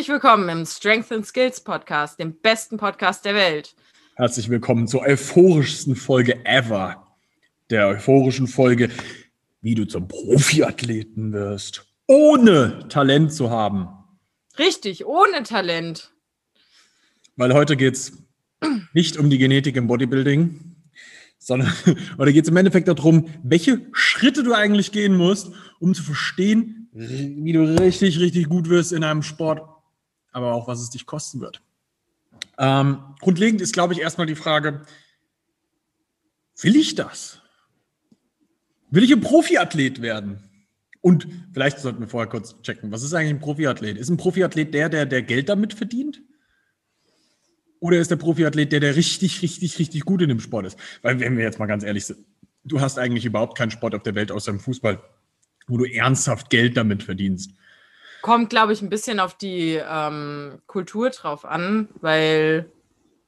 Herzlich willkommen im Strength and Skills Podcast, dem besten Podcast der Welt. Herzlich willkommen zur euphorischsten Folge ever. Der euphorischen Folge, wie du zum Profiathleten wirst, ohne Talent zu haben. Richtig, ohne Talent. Weil heute geht es nicht um die Genetik im Bodybuilding, sondern heute geht es im Endeffekt darum, welche Schritte du eigentlich gehen musst, um zu verstehen, wie du richtig, richtig gut wirst in einem Sport, aber auch was es dich kosten wird. Ähm, grundlegend ist, glaube ich, erstmal die Frage, will ich das? Will ich ein Profiathlet werden? Und vielleicht sollten wir vorher kurz checken, was ist eigentlich ein Profiathlet? Ist ein Profiathlet der, der, der Geld damit verdient? Oder ist der Profiathlet der, der richtig, richtig, richtig gut in dem Sport ist? Weil, wenn wir jetzt mal ganz ehrlich sind, du hast eigentlich überhaupt keinen Sport auf der Welt außer dem Fußball wo du ernsthaft Geld damit verdienst. Kommt, glaube ich, ein bisschen auf die ähm, Kultur drauf an, weil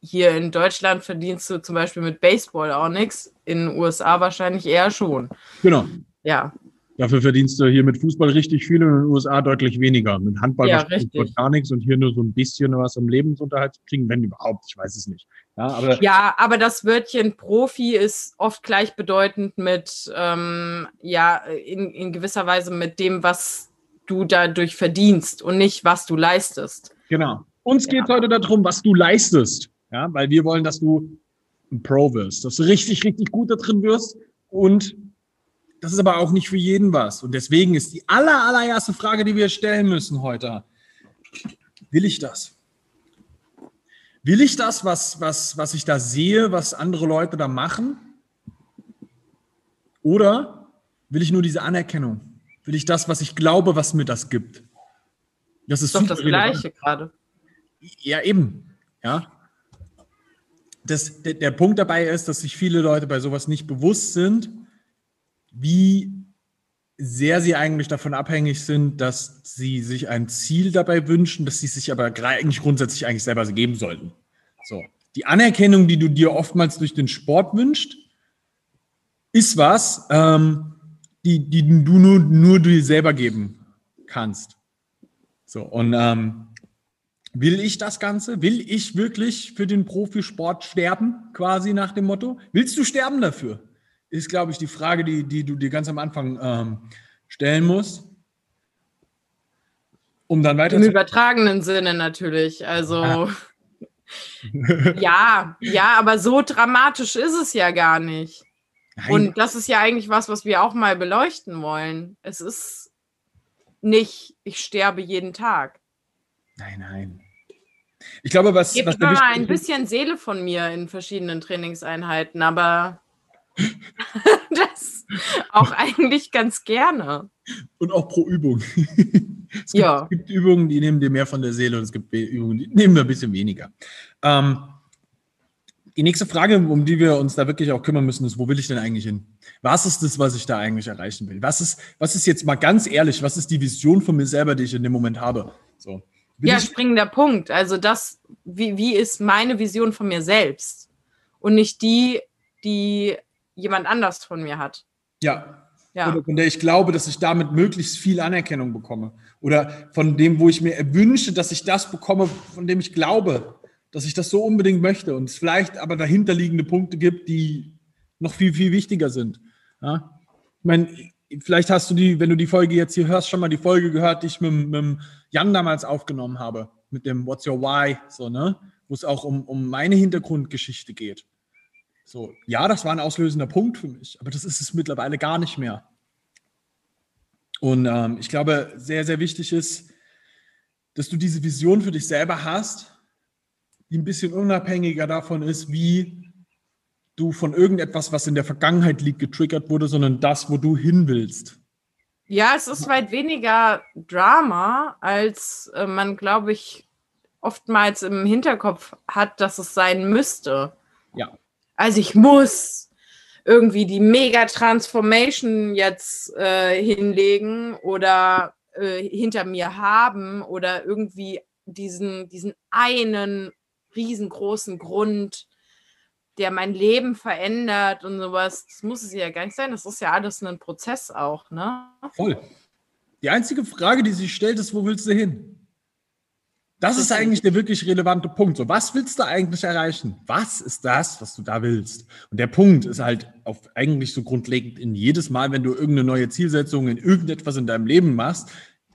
hier in Deutschland verdienst du zum Beispiel mit Baseball auch nichts, in den USA wahrscheinlich eher schon. Genau. Ja. Dafür verdienst du hier mit Fußball richtig viel und in den USA deutlich weniger. Mit Handball ja, gar nichts und hier nur so ein bisschen was um Lebensunterhalt zu kriegen, wenn überhaupt, ich weiß es nicht. Ja, aber, ja, aber das Wörtchen Profi ist oft gleichbedeutend mit, ähm, ja, in, in gewisser Weise mit dem, was du dadurch verdienst und nicht, was du leistest. Genau. Uns geht es heute darum, was du leistest. Ja, weil wir wollen, dass du ein Pro wirst, dass du richtig, richtig gut da drin wirst und das ist aber auch nicht für jeden was. Und deswegen ist die aller, allererste Frage, die wir stellen müssen heute, will ich das? Will ich das, was, was, was ich da sehe, was andere Leute da machen? Oder will ich nur diese Anerkennung? Will ich das, was ich glaube, was mir das gibt? Das ist, ist doch das Gleiche gerade. Ja, eben. Ja. Das, der, der Punkt dabei ist, dass sich viele Leute bei sowas nicht bewusst sind wie sehr sie eigentlich davon abhängig sind, dass sie sich ein Ziel dabei wünschen, dass sie sich aber eigentlich grundsätzlich eigentlich selber geben sollten. So. Die Anerkennung, die du dir oftmals durch den Sport wünschst, ist was, ähm, die, die du nur, nur dir selber geben kannst. So, und ähm, will ich das Ganze? Will ich wirklich für den Profisport sterben, quasi nach dem Motto? Willst du sterben dafür? ist, glaube ich, die Frage, die, die du dir ganz am Anfang ähm, stellen musst. Um dann weiter Im übertragenen Sinne natürlich. Also ja. ja, ja, aber so dramatisch ist es ja gar nicht. Nein. Und das ist ja eigentlich was, was wir auch mal beleuchten wollen. Es ist nicht, ich sterbe jeden Tag. Nein, nein. Ich glaube, was. Ich was mal ein bisschen Seele von mir in verschiedenen Trainingseinheiten, aber das auch eigentlich ganz gerne. Und auch pro Übung. es, gibt, ja. es gibt Übungen, die nehmen dir mehr von der Seele und es gibt Übungen, die nehmen wir ein bisschen weniger. Ähm, die nächste Frage, um die wir uns da wirklich auch kümmern müssen, ist, wo will ich denn eigentlich hin? Was ist das, was ich da eigentlich erreichen will? Was ist, was ist jetzt mal ganz ehrlich, was ist die Vision von mir selber, die ich in dem Moment habe? So. ja, springender Punkt. Also das, wie, wie ist meine Vision von mir selbst? Und nicht die, die jemand anders von mir hat. Ja. ja. Oder von der ich glaube, dass ich damit möglichst viel Anerkennung bekomme. Oder von dem, wo ich mir wünsche, dass ich das bekomme, von dem ich glaube, dass ich das so unbedingt möchte. Und es vielleicht aber dahinterliegende Punkte gibt, die noch viel, viel wichtiger sind. Ja? Ich meine, vielleicht hast du die, wenn du die Folge jetzt hier hörst, schon mal die Folge gehört, die ich mit, mit Jan damals aufgenommen habe, mit dem What's Your Why, so, ne? Wo es auch um, um meine Hintergrundgeschichte geht. So, ja, das war ein auslösender Punkt für mich, aber das ist es mittlerweile gar nicht mehr. Und ähm, ich glaube, sehr, sehr wichtig ist, dass du diese Vision für dich selber hast, die ein bisschen unabhängiger davon ist, wie du von irgendetwas, was in der Vergangenheit liegt, getriggert wurde, sondern das, wo du hin willst. Ja, es ist weit weniger Drama, als äh, man, glaube ich, oftmals im Hinterkopf hat, dass es sein müsste. Ja. Also ich muss irgendwie die Mega-Transformation jetzt äh, hinlegen oder äh, hinter mir haben oder irgendwie diesen, diesen einen riesengroßen Grund, der mein Leben verändert und sowas. Das muss es ja gar nicht sein. Das ist ja alles ein Prozess auch, ne? Voll. Die einzige Frage, die sich stellt, ist, wo willst du hin? Das ist eigentlich der wirklich relevante Punkt. So, was willst du eigentlich erreichen? Was ist das, was du da willst? Und der Punkt ist halt auf eigentlich so grundlegend in jedes Mal, wenn du irgendeine neue Zielsetzung in irgendetwas in deinem Leben machst,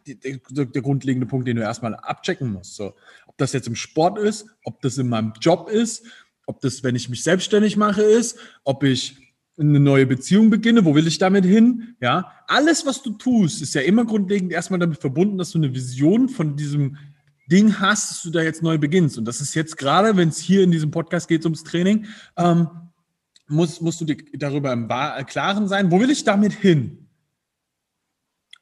der, der, grundlegende Punkt, den du erstmal abchecken musst. So, ob das jetzt im Sport ist, ob das in meinem Job ist, ob das, wenn ich mich selbstständig mache, ist, ob ich eine neue Beziehung beginne, wo will ich damit hin? Ja, alles, was du tust, ist ja immer grundlegend erstmal damit verbunden, dass du eine Vision von diesem Ding hast, dass du da jetzt neu beginnst. Und das ist jetzt gerade, wenn es hier in diesem Podcast geht ums Training, ähm, musst, musst du dir darüber im äh, Klaren sein, wo will ich damit hin?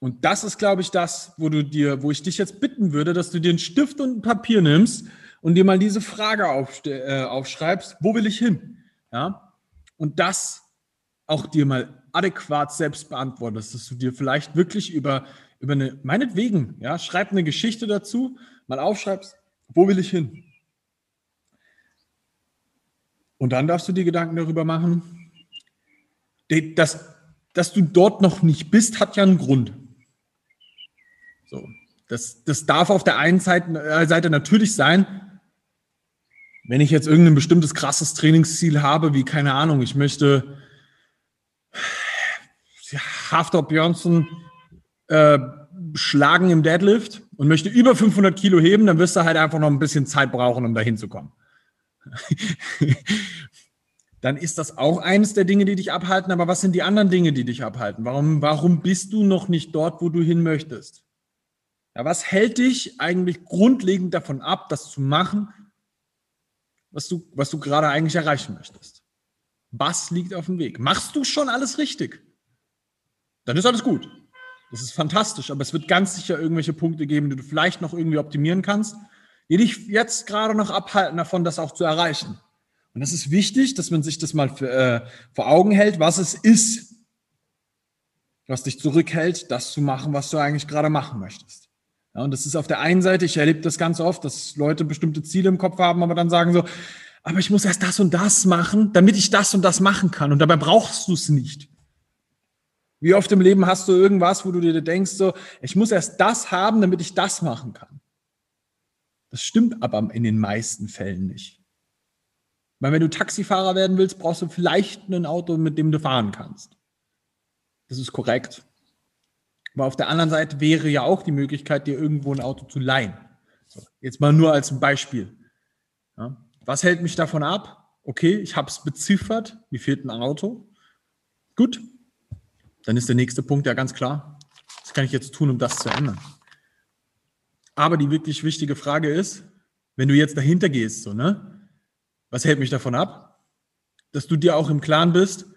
Und das ist, glaube ich, das, wo du dir, wo ich dich jetzt bitten würde, dass du dir einen Stift und ein Papier nimmst und dir mal diese Frage äh, aufschreibst, wo will ich hin? Ja? Und das auch dir mal adäquat selbst beantwortest, dass du dir vielleicht wirklich über, über eine, meinetwegen, ja, schreib eine Geschichte dazu, mal aufschreibst, wo will ich hin? Und dann darfst du dir Gedanken darüber machen, dass, dass du dort noch nicht bist, hat ja einen Grund. So, das, das darf auf der einen Seite, äh, Seite natürlich sein, wenn ich jetzt irgendein bestimmtes krasses Trainingsziel habe, wie keine Ahnung, ich möchte Haftor Björnsson äh, schlagen im Deadlift und möchte über 500 Kilo heben, dann wirst du halt einfach noch ein bisschen Zeit brauchen, um da hinzukommen. dann ist das auch eines der Dinge, die dich abhalten. Aber was sind die anderen Dinge, die dich abhalten? Warum, warum bist du noch nicht dort, wo du hin möchtest? Ja, was hält dich eigentlich grundlegend davon ab, das zu machen, was du, was du gerade eigentlich erreichen möchtest? Was liegt auf dem Weg? Machst du schon alles richtig? Dann ist alles gut. Das ist fantastisch, aber es wird ganz sicher irgendwelche Punkte geben, die du vielleicht noch irgendwie optimieren kannst, die dich jetzt gerade noch abhalten davon, das auch zu erreichen. Und das ist wichtig, dass man sich das mal für, äh, vor Augen hält, was es ist, was dich zurückhält, das zu machen, was du eigentlich gerade machen möchtest. Ja, und das ist auf der einen Seite, ich erlebe das ganz oft, dass Leute bestimmte Ziele im Kopf haben, aber dann sagen so, aber ich muss erst das und das machen, damit ich das und das machen kann. Und dabei brauchst du es nicht. Wie oft im Leben hast du irgendwas, wo du dir denkst, so, ich muss erst das haben, damit ich das machen kann. Das stimmt aber in den meisten Fällen nicht. Weil wenn du Taxifahrer werden willst, brauchst du vielleicht ein Auto, mit dem du fahren kannst. Das ist korrekt. Aber auf der anderen Seite wäre ja auch die Möglichkeit, dir irgendwo ein Auto zu leihen. So, jetzt mal nur als Beispiel. Ja, was hält mich davon ab? Okay, ich habe es beziffert, mir fehlt ein Auto. Gut, dann ist der nächste Punkt ja ganz klar. Was kann ich jetzt tun, um das zu ändern? Aber die wirklich wichtige Frage ist, wenn du jetzt dahinter gehst, so, ne? Was hält mich davon ab? Dass du dir auch im Klaren bist,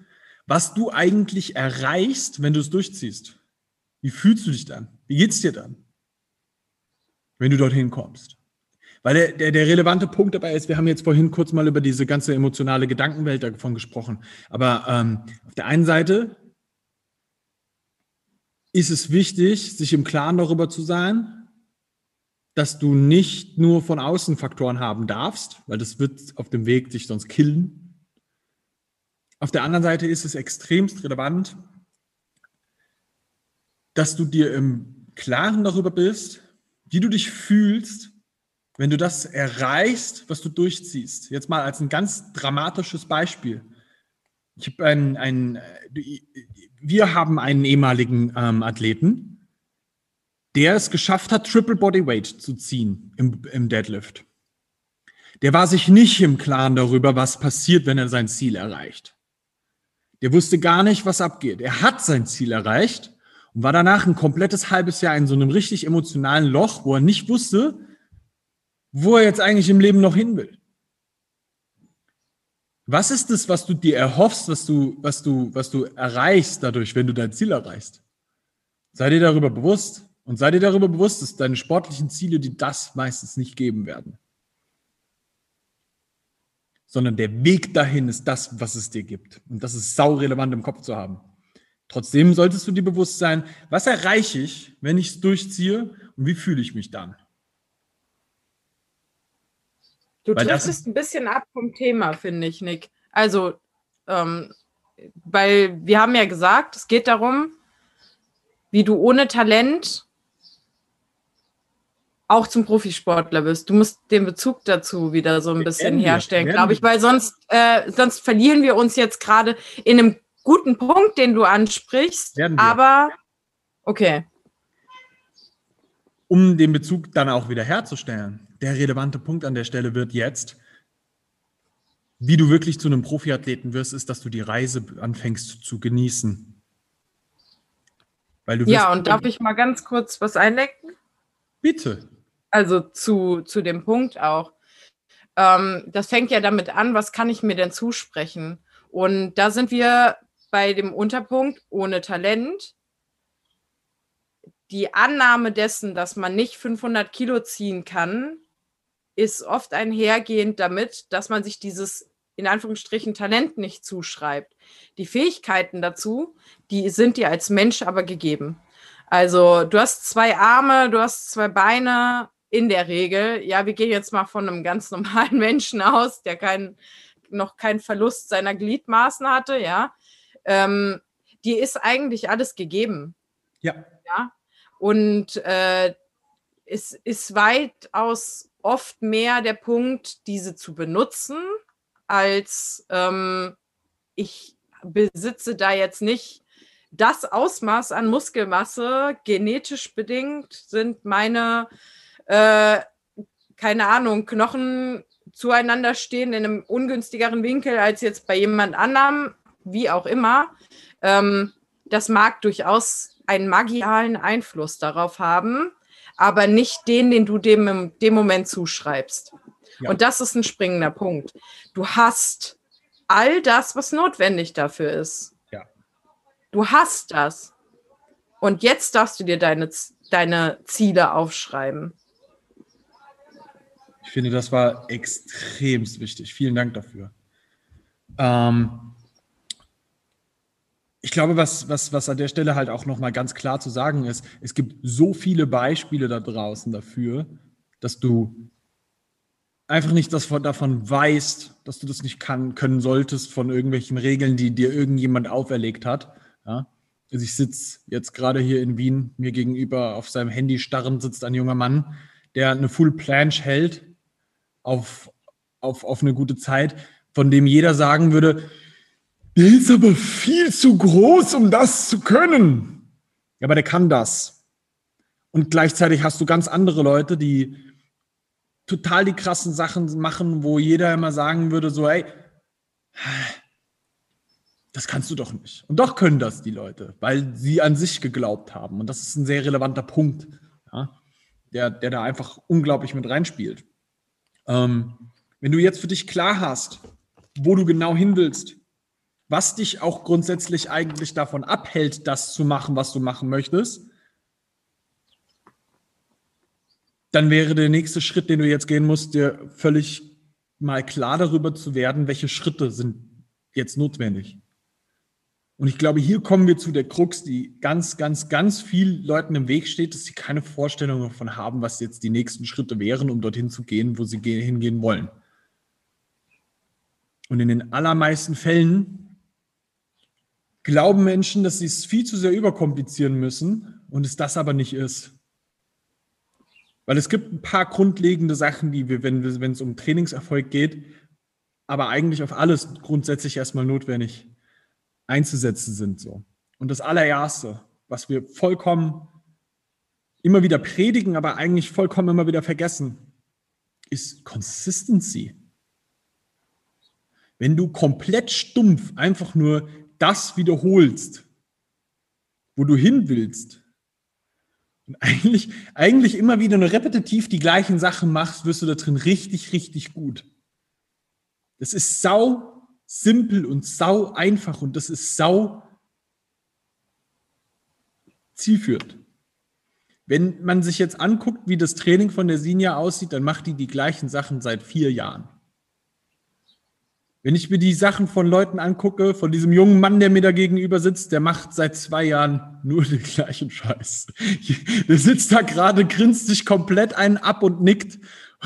was du eigentlich erreichst, wenn du es durchziehst. Wie fühlst du dich dann? Wie geht's dir dann? Wenn du dorthin kommst. Weil der, der, der relevante Punkt dabei ist, wir haben jetzt vorhin kurz mal über diese ganze emotionale Gedankenwelt davon gesprochen. Aber ähm, auf der einen Seite ist es wichtig, sich im Klaren darüber zu sein, dass du nicht nur von außen Faktoren haben darfst, weil das wird auf dem Weg dich sonst killen. Auf der anderen Seite ist es extremst relevant, dass du dir im Klaren darüber bist, wie du dich fühlst, wenn du das erreichst, was du durchziehst. Jetzt mal als ein ganz dramatisches Beispiel. Ich habe ein, ein, wir haben einen ehemaligen ähm, Athleten, der es geschafft hat, Triple Bodyweight zu ziehen im, im Deadlift. Der war sich nicht im Klaren darüber, was passiert, wenn er sein Ziel erreicht. Der wusste gar nicht, was abgeht. Er hat sein Ziel erreicht und war danach ein komplettes halbes Jahr in so einem richtig emotionalen Loch, wo er nicht wusste, wo er jetzt eigentlich im Leben noch hin will. Was ist es, was du dir erhoffst, was du, was du, was du erreichst dadurch, wenn du dein Ziel erreichst? Sei dir darüber bewusst und sei dir darüber bewusst, dass deine sportlichen Ziele dir das meistens nicht geben werden. Sondern der Weg dahin ist das, was es dir gibt. Und das ist sau relevant im Kopf zu haben. Trotzdem solltest du dir bewusst sein, was erreiche ich, wenn ich es durchziehe und wie fühle ich mich dann? Du triffst ein bisschen ab vom Thema, finde ich, Nick. Also, ähm, weil wir haben ja gesagt, es geht darum, wie du ohne Talent auch zum Profisportler wirst. Du musst den Bezug dazu wieder so ein bisschen herstellen, glaube ich, weil sonst, äh, sonst verlieren wir uns jetzt gerade in einem guten Punkt, den du ansprichst. Aber okay. Um den Bezug dann auch wieder herzustellen, der relevante Punkt an der Stelle wird jetzt, wie du wirklich zu einem Profiathleten wirst, ist, dass du die Reise anfängst zu genießen. Weil du ja, und darf ich mal ganz kurz was einlecken? Bitte. Also zu, zu dem Punkt auch. Ähm, das fängt ja damit an, was kann ich mir denn zusprechen? Und da sind wir bei dem Unterpunkt ohne Talent. Die Annahme dessen, dass man nicht 500 Kilo ziehen kann, ist oft einhergehend damit, dass man sich dieses in Anführungsstrichen Talent nicht zuschreibt. Die Fähigkeiten dazu, die sind dir als Mensch aber gegeben. Also du hast zwei Arme, du hast zwei Beine in der Regel. Ja, wir gehen jetzt mal von einem ganz normalen Menschen aus, der kein, noch keinen Verlust seiner Gliedmaßen hatte, ja. Ähm, die ist eigentlich alles gegeben. Ja. Ja. Und äh, es ist weitaus oft mehr der Punkt, diese zu benutzen, als ähm, ich besitze da jetzt nicht das Ausmaß an Muskelmasse, genetisch bedingt sind meine, äh, keine Ahnung, Knochen zueinander stehen in einem ungünstigeren Winkel als jetzt bei jemand anderem, wie auch immer. Ähm, das mag durchaus einen magialen Einfluss darauf haben, aber nicht den, den du dem im dem Moment zuschreibst. Ja. Und das ist ein springender Punkt. Du hast all das, was notwendig dafür ist. Ja. Du hast das. Und jetzt darfst du dir deine, deine Ziele aufschreiben. Ich finde, das war extremst wichtig. Vielen Dank dafür. Ähm, ich glaube, was, was, was an der Stelle halt auch nochmal ganz klar zu sagen ist, es gibt so viele Beispiele da draußen dafür, dass du einfach nicht das davon weißt, dass du das nicht kann, können solltest von irgendwelchen Regeln, die dir irgendjemand auferlegt hat. Ja? Also ich sitze jetzt gerade hier in Wien, mir gegenüber auf seinem Handy starrend sitzt ein junger Mann, der eine Full Planche hält auf, auf, auf eine gute Zeit, von dem jeder sagen würde, der ist aber viel zu groß, um das zu können. Ja, aber der kann das. Und gleichzeitig hast du ganz andere Leute, die total die krassen Sachen machen, wo jeder immer sagen würde, so, ey, das kannst du doch nicht. Und doch können das die Leute, weil sie an sich geglaubt haben. Und das ist ein sehr relevanter Punkt, ja, der, der da einfach unglaublich mit reinspielt. Ähm, wenn du jetzt für dich klar hast, wo du genau hin willst, was dich auch grundsätzlich eigentlich davon abhält, das zu machen, was du machen möchtest, dann wäre der nächste Schritt, den du jetzt gehen musst, dir völlig mal klar darüber zu werden, welche Schritte sind jetzt notwendig. Und ich glaube, hier kommen wir zu der Krux, die ganz, ganz, ganz vielen Leuten im Weg steht, dass sie keine Vorstellung davon haben, was jetzt die nächsten Schritte wären, um dorthin zu gehen, wo sie hingehen wollen. Und in den allermeisten Fällen glauben Menschen, dass sie es viel zu sehr überkomplizieren müssen und es das aber nicht ist. Weil es gibt ein paar grundlegende Sachen, die wir, wenn, es um Trainingserfolg geht, aber eigentlich auf alles grundsätzlich erstmal notwendig einzusetzen sind. So. Und das allererste, was wir vollkommen immer wieder predigen, aber eigentlich vollkommen immer wieder vergessen, ist Consistency. Wenn du komplett stumpf einfach nur das wiederholst, wo du hin willst, und eigentlich, eigentlich immer wieder nur repetitiv die gleichen Sachen machst, wirst du da drin richtig, richtig gut. Das ist sau simpel und sau einfach und das ist sau zielführend. Wenn man sich jetzt anguckt, wie das Training von der Sinja aussieht, dann macht die die gleichen Sachen seit vier Jahren. Wenn ich mir die Sachen von Leuten angucke, von diesem jungen Mann, der mir da gegenüber sitzt, der macht seit zwei Jahren nur den gleichen Scheiß. Der sitzt da gerade, grinst sich komplett einen ab und nickt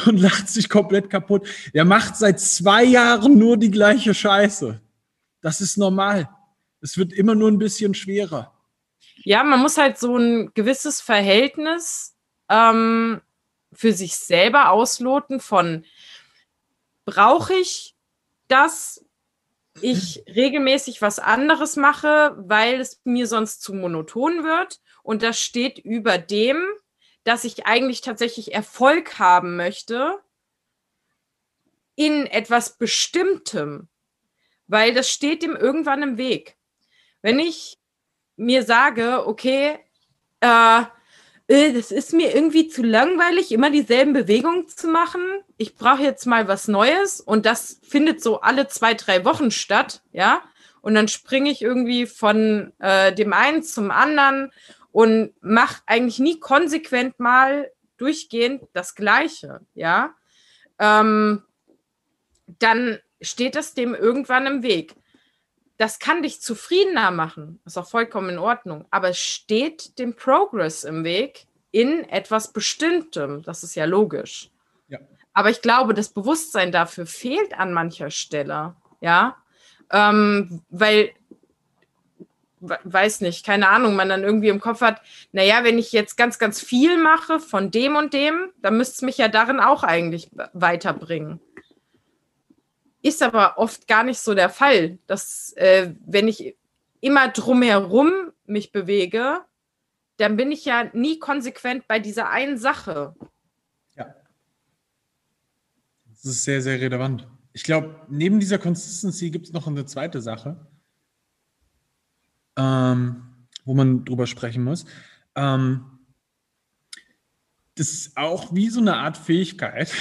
und lacht sich komplett kaputt. Der macht seit zwei Jahren nur die gleiche Scheiße. Das ist normal. Es wird immer nur ein bisschen schwerer. Ja, man muss halt so ein gewisses Verhältnis ähm, für sich selber ausloten von, brauche ich das, ich regelmäßig was anderes mache, weil es mir sonst zu monoton wird. Und das steht über dem, dass ich eigentlich tatsächlich Erfolg haben möchte in etwas Bestimmtem, weil das steht ihm irgendwann im Weg. Wenn ich mir sage, okay, äh, das ist mir irgendwie zu langweilig, immer dieselben Bewegungen zu machen. Ich brauche jetzt mal was Neues und das findet so alle zwei, drei Wochen statt, ja. Und dann springe ich irgendwie von äh, dem einen zum anderen und mache eigentlich nie konsequent mal durchgehend das Gleiche, ja. Ähm, dann steht das dem irgendwann im Weg. Das kann dich zufriedener machen, ist auch vollkommen in Ordnung, aber es steht dem Progress im Weg in etwas Bestimmtem. Das ist ja logisch. Ja. Aber ich glaube, das Bewusstsein dafür fehlt an mancher Stelle. Ja, ähm, weil weiß nicht, keine Ahnung, man dann irgendwie im Kopf hat, naja, wenn ich jetzt ganz, ganz viel mache von dem und dem, dann müsste es mich ja darin auch eigentlich weiterbringen. Ist aber oft gar nicht so der Fall, dass äh, wenn ich immer drumherum mich bewege, dann bin ich ja nie konsequent bei dieser einen Sache. Ja. Das ist sehr, sehr relevant. Ich glaube, neben dieser Consistency gibt es noch eine zweite Sache, ähm, wo man drüber sprechen muss. Ähm, das ist auch wie so eine Art Fähigkeit,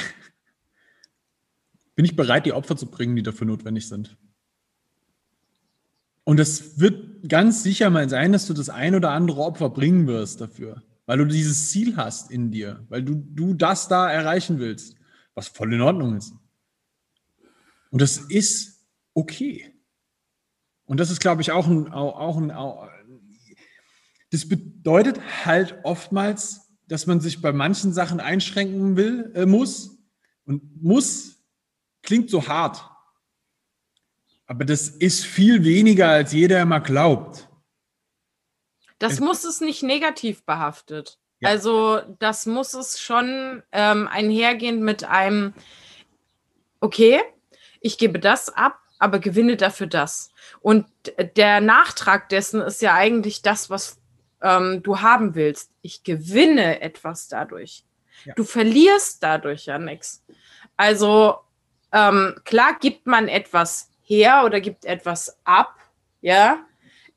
bin ich bereit, die Opfer zu bringen, die dafür notwendig sind. Und es wird ganz sicher mal sein, dass du das ein oder andere Opfer bringen wirst dafür, weil du dieses Ziel hast in dir, weil du, du das da erreichen willst, was voll in Ordnung ist. Und das ist okay. Und das ist, glaube ich, auch ein, auch ein, auch, das bedeutet halt oftmals, dass man sich bei manchen Sachen einschränken will, äh, muss. Und muss Klingt so hart. Aber das ist viel weniger, als jeder immer glaubt. Das es muss es nicht negativ behaftet. Ja. Also das muss es schon ähm, einhergehen mit einem, okay, ich gebe das ab, aber gewinne dafür das. Und der Nachtrag dessen ist ja eigentlich das, was ähm, du haben willst. Ich gewinne etwas dadurch. Ja. Du verlierst dadurch ja nichts. Also ähm, klar gibt man etwas her oder gibt etwas ab, ja,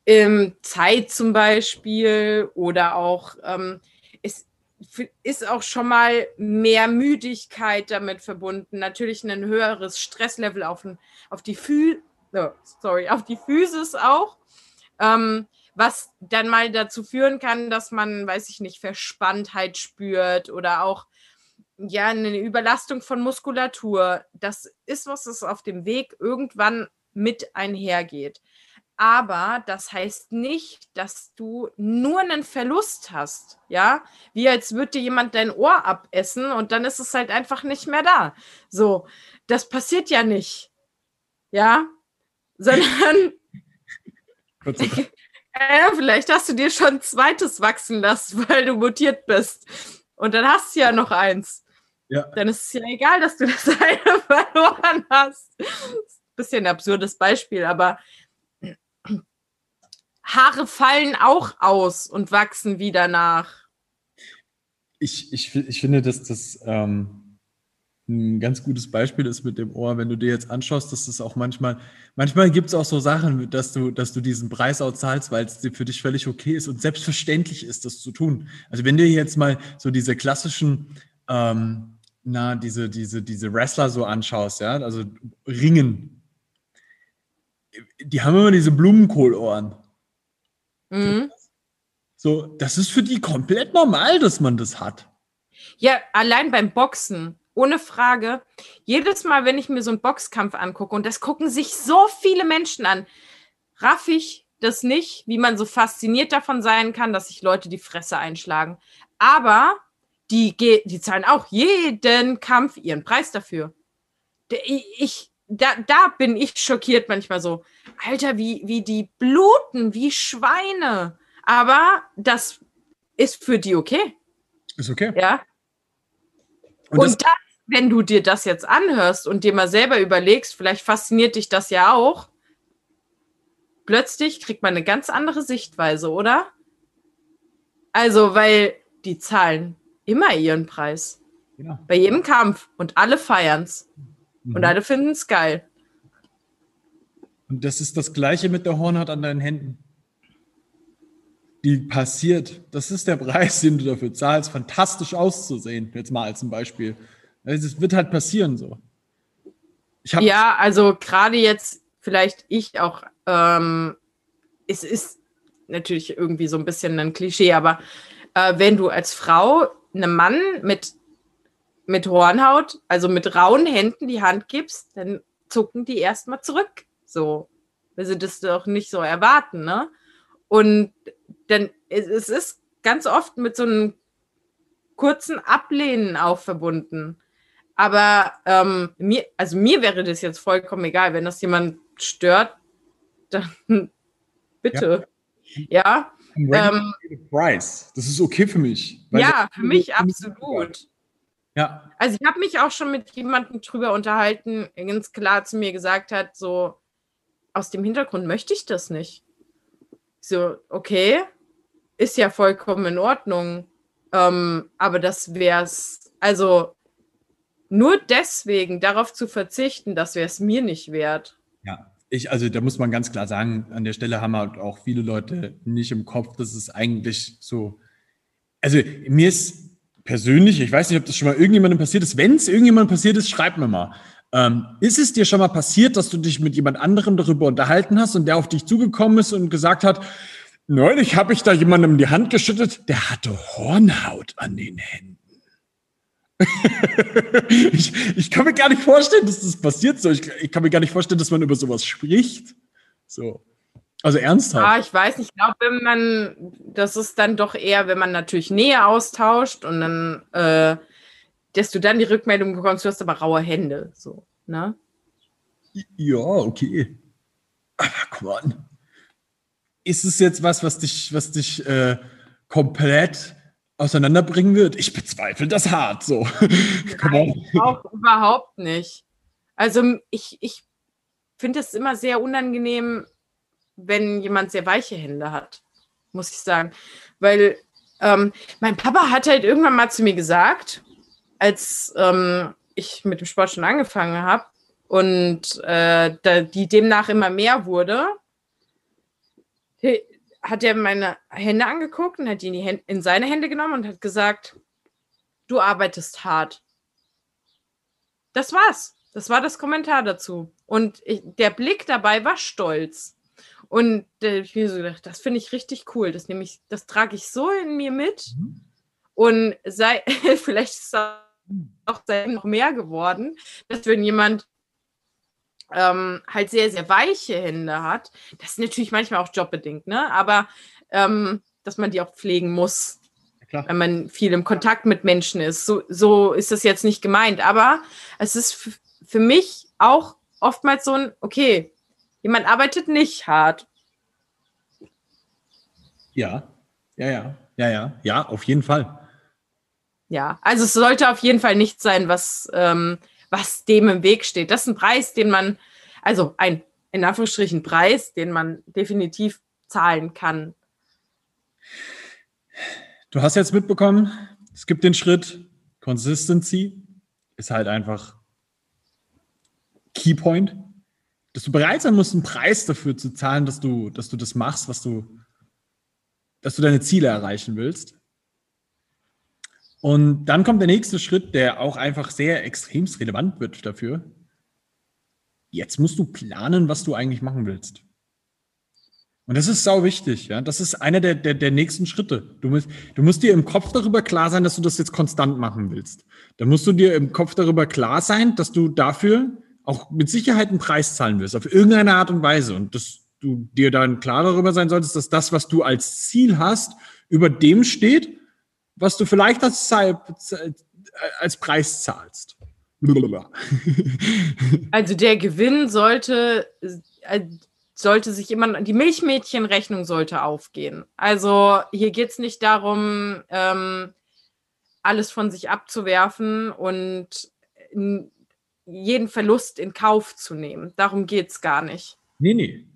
ähm, Zeit zum Beispiel oder auch ähm, es ist auch schon mal mehr Müdigkeit damit verbunden, natürlich ein höheres Stresslevel auf, auf die Fü oh, sorry, auf die Physis auch. Ähm, was dann mal dazu führen kann, dass man, weiß ich nicht, Verspanntheit spürt oder auch ja, eine Überlastung von Muskulatur. Das ist was, das auf dem Weg irgendwann mit einhergeht. Aber das heißt nicht, dass du nur einen Verlust hast, ja? Wie als würde dir jemand dein Ohr abessen und dann ist es halt einfach nicht mehr da. So, das passiert ja nicht, ja? Sondern äh, vielleicht hast du dir schon ein zweites wachsen lassen, weil du mutiert bist. Und dann hast du ja noch eins. Ja. Dann ist es ja egal, dass du das eine verloren hast. Das ist ein bisschen ein absurdes Beispiel, aber Haare fallen auch aus und wachsen wieder nach. Ich, ich, ich finde, dass das ähm, ein ganz gutes Beispiel ist mit dem Ohr, wenn du dir jetzt anschaust, dass es auch manchmal, manchmal gibt es auch so Sachen, dass du, dass du diesen Preis auch zahlst, weil es für dich völlig okay ist und selbstverständlich ist, das zu tun. Also wenn du jetzt mal so diese klassischen ähm, na, diese, diese, diese Wrestler so anschaust, ja, also Ringen, die haben immer diese Blumenkohlohren. Mhm. So, das ist für die komplett normal, dass man das hat. Ja, allein beim Boxen, ohne Frage. Jedes Mal, wenn ich mir so einen Boxkampf angucke, und das gucken sich so viele Menschen an, raff ich das nicht, wie man so fasziniert davon sein kann, dass sich Leute die Fresse einschlagen. Aber die, die zahlen auch jeden Kampf ihren Preis dafür. Ich, da, da bin ich schockiert manchmal so. Alter, wie, wie die bluten, wie Schweine. Aber das ist für die okay. Ist okay. Ja. Und, und das, wenn du dir das jetzt anhörst und dir mal selber überlegst, vielleicht fasziniert dich das ja auch, plötzlich kriegt man eine ganz andere Sichtweise, oder? Also, weil die zahlen immer ihren Preis. Genau. Bei jedem Kampf und alle feiern's. Mhm. Und alle finden es geil. Und das ist das Gleiche mit der Hornhaut an deinen Händen. Die passiert. Das ist der Preis, den du dafür zahlst, fantastisch auszusehen. Jetzt mal als ein Beispiel. Es wird halt passieren so. ja, also gerade jetzt vielleicht ich auch. Ähm, es ist natürlich irgendwie so ein bisschen ein Klischee, aber äh, wenn du als Frau einem Mann mit mit Hornhaut, also mit rauen Händen die Hand gibst, dann zucken die erstmal zurück. So, weil sie das doch nicht so erwarten, ne? Und dann, es ist ganz oft mit so einem kurzen Ablehnen auch verbunden. Aber ähm, mir, also mir wäre das jetzt vollkommen egal, wenn das jemand stört, dann bitte. Ja. ja. Ähm, Price. Das ist okay für mich. ja, für mich absolut. Ja. Also ich habe mich auch schon mit jemandem drüber unterhalten, der ganz klar zu mir gesagt hat, so aus dem Hintergrund möchte ich das nicht. So, okay, ist ja vollkommen in Ordnung. Ähm, aber das wäre es, also nur deswegen darauf zu verzichten, das wäre es mir nicht wert. Ja, ich, also da muss man ganz klar sagen, an der Stelle haben halt auch viele Leute nicht im Kopf, dass es eigentlich so, also mir ist persönlich, ich weiß nicht, ob das schon mal irgendjemandem passiert ist. Wenn es irgendjemandem passiert ist, schreib mir mal. Ähm, ist es dir schon mal passiert, dass du dich mit jemand anderem darüber unterhalten hast und der auf dich zugekommen ist und gesagt hat, neulich habe ich da jemandem die Hand geschüttet, der hatte Hornhaut an den Händen. ich, ich, kann mir gar nicht vorstellen, dass das passiert so. Ich, ich, kann mir gar nicht vorstellen, dass man über sowas spricht. So. Also ernsthaft? Ja, ich weiß nicht. Ich glaube, wenn man, das ist dann doch eher, wenn man natürlich Nähe austauscht und dann, äh, dass du dann die Rückmeldung bekommst, du hast aber raue Hände. So, ne? Ja, okay. Aber come on. Ist es jetzt was, was dich, was dich äh, komplett auseinanderbringen wird? Ich bezweifle das hart so. Nein, auch überhaupt nicht. Also ich, ich finde es immer sehr unangenehm, wenn jemand sehr weiche Hände hat, muss ich sagen. Weil ähm, mein Papa hat halt irgendwann mal zu mir gesagt, als ähm, ich mit dem Sport schon angefangen habe und äh, da, die demnach immer mehr wurde, hat er meine Hände angeguckt und hat die in, die Hände, in seine Hände genommen und hat gesagt, du arbeitest hart. Das war's. Das war das Kommentar dazu. Und ich, der Blick dabei war stolz. Und äh, ich mir so gedacht, das finde ich richtig cool. Das nehme ich, das trage ich so in mir mit. Mhm. Und sei, vielleicht ist es auch noch mehr geworden, dass wenn jemand ähm, halt sehr, sehr weiche Hände hat, das ist natürlich manchmal auch jobbedingt, ne? Aber ähm, dass man die auch pflegen muss, ja, wenn man viel im Kontakt mit Menschen ist. So, so ist das jetzt nicht gemeint. Aber es ist für mich auch oftmals so ein, okay, Jemand arbeitet nicht hart. Ja, ja, ja, ja, ja, ja, auf jeden Fall. Ja, also es sollte auf jeden Fall nichts sein, was, ähm, was dem im Weg steht. Das ist ein Preis, den man, also ein in Anführungsstrichen Preis, den man definitiv zahlen kann. Du hast jetzt mitbekommen, es gibt den Schritt Consistency, ist halt einfach Keypoint dass du bereit sein musst, einen Preis dafür zu zahlen, dass du, dass du das machst, was du, dass du deine Ziele erreichen willst. Und dann kommt der nächste Schritt, der auch einfach sehr extrem relevant wird dafür. Jetzt musst du planen, was du eigentlich machen willst. Und das ist sau wichtig, ja. Das ist einer der, der, der nächsten Schritte. Du musst, du musst dir im Kopf darüber klar sein, dass du das jetzt konstant machen willst. Dann musst du dir im Kopf darüber klar sein, dass du dafür auch mit Sicherheit einen Preis zahlen wirst, auf irgendeine Art und Weise. Und dass du dir dann klar darüber sein solltest, dass das, was du als Ziel hast, über dem steht, was du vielleicht als, als Preis zahlst. Also der Gewinn sollte, äh, sollte sich immer, die Milchmädchenrechnung sollte aufgehen. Also hier geht es nicht darum, ähm, alles von sich abzuwerfen und jeden Verlust in Kauf zu nehmen. Darum geht es gar nicht. Nee, nee.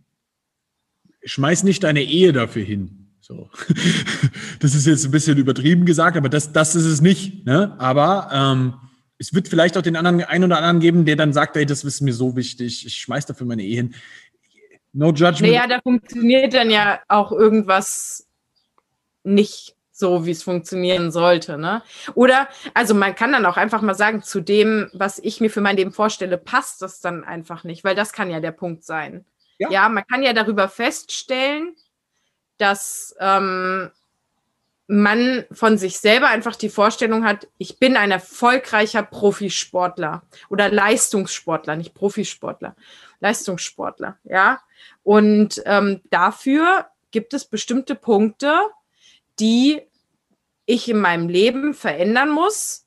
Schmeiß nicht deine Ehe dafür hin. So. Das ist jetzt ein bisschen übertrieben gesagt, aber das, das ist es nicht. Ne? Aber ähm, es wird vielleicht auch den anderen, einen oder anderen geben, der dann sagt, ey, das ist mir so wichtig, ich schmeiß dafür meine Ehe hin. No judgment. Naja, da funktioniert dann ja auch irgendwas nicht so, wie es funktionieren sollte. Ne? Oder, also man kann dann auch einfach mal sagen, zu dem, was ich mir für mein Leben vorstelle, passt das dann einfach nicht, weil das kann ja der Punkt sein. Ja, ja man kann ja darüber feststellen, dass ähm, man von sich selber einfach die Vorstellung hat, ich bin ein erfolgreicher Profisportler oder Leistungssportler, nicht Profisportler, Leistungssportler, ja. Und ähm, dafür gibt es bestimmte Punkte, die ich in meinem Leben verändern muss.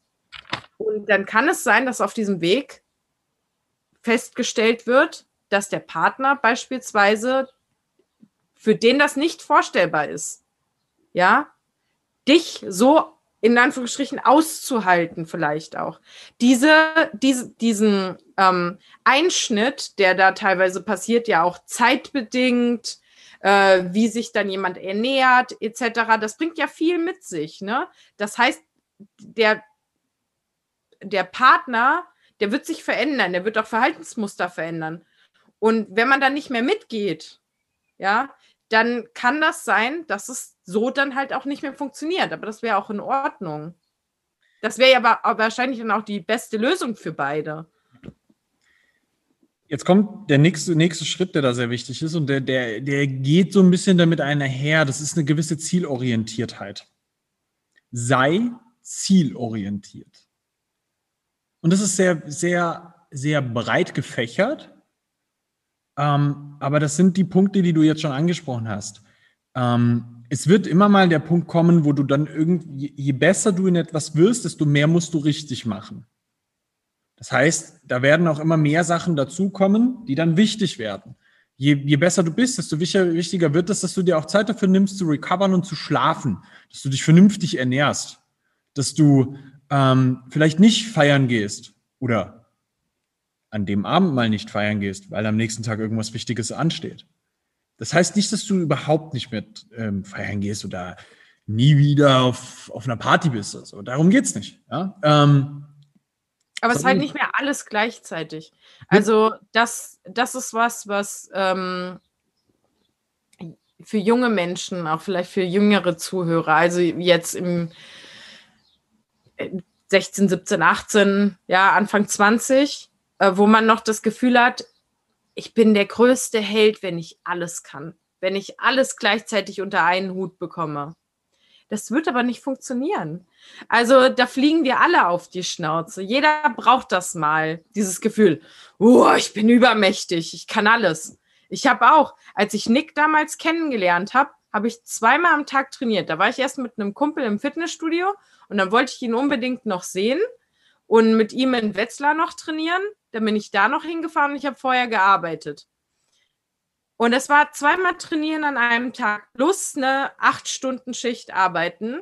Und dann kann es sein, dass auf diesem Weg festgestellt wird, dass der Partner beispielsweise, für den das nicht vorstellbar ist, ja, dich so in Anführungsstrichen auszuhalten, vielleicht auch. Diese, diese, diesen ähm, Einschnitt, der da teilweise passiert, ja auch zeitbedingt, äh, wie sich dann jemand ernährt, etc. Das bringt ja viel mit sich. Ne? Das heißt, der, der Partner, der wird sich verändern, der wird auch Verhaltensmuster verändern. Und wenn man dann nicht mehr mitgeht, ja, dann kann das sein, dass es so dann halt auch nicht mehr funktioniert. Aber das wäre auch in Ordnung. Das wäre ja aber wahrscheinlich dann auch die beste Lösung für beide. Jetzt kommt der nächste, nächste Schritt, der da sehr wichtig ist und der, der, der geht so ein bisschen damit einher. Das ist eine gewisse Zielorientiertheit. Sei zielorientiert. Und das ist sehr, sehr, sehr breit gefächert. Ähm, aber das sind die Punkte, die du jetzt schon angesprochen hast. Ähm, es wird immer mal der Punkt kommen, wo du dann irgendwie, je besser du in etwas wirst, desto mehr musst du richtig machen. Das heißt, da werden auch immer mehr Sachen dazukommen, die dann wichtig werden. Je, je besser du bist, desto wichtiger wird es, dass du dir auch Zeit dafür nimmst, zu recovern und zu schlafen, dass du dich vernünftig ernährst, dass du ähm, vielleicht nicht feiern gehst oder an dem Abend mal nicht feiern gehst, weil am nächsten Tag irgendwas Wichtiges ansteht. Das heißt nicht, dass du überhaupt nicht mehr ähm, feiern gehst oder nie wieder auf, auf einer Party bist. Also darum geht es nicht. Ja? Ähm, aber es ist halt nicht mehr alles gleichzeitig. Also das, das ist was, was ähm, für junge Menschen, auch vielleicht für jüngere Zuhörer, also jetzt im 16, 17, 18, ja, Anfang 20, äh, wo man noch das Gefühl hat, ich bin der größte Held, wenn ich alles kann, wenn ich alles gleichzeitig unter einen Hut bekomme. Das wird aber nicht funktionieren. Also da fliegen wir alle auf die Schnauze. Jeder braucht das mal, dieses Gefühl, oh, ich bin übermächtig, ich kann alles. Ich habe auch, als ich Nick damals kennengelernt habe, habe ich zweimal am Tag trainiert. Da war ich erst mit einem Kumpel im Fitnessstudio und dann wollte ich ihn unbedingt noch sehen und mit ihm in Wetzlar noch trainieren. Dann bin ich da noch hingefahren und ich habe vorher gearbeitet. Und es war zweimal trainieren an einem Tag plus eine acht Stunden Schicht arbeiten.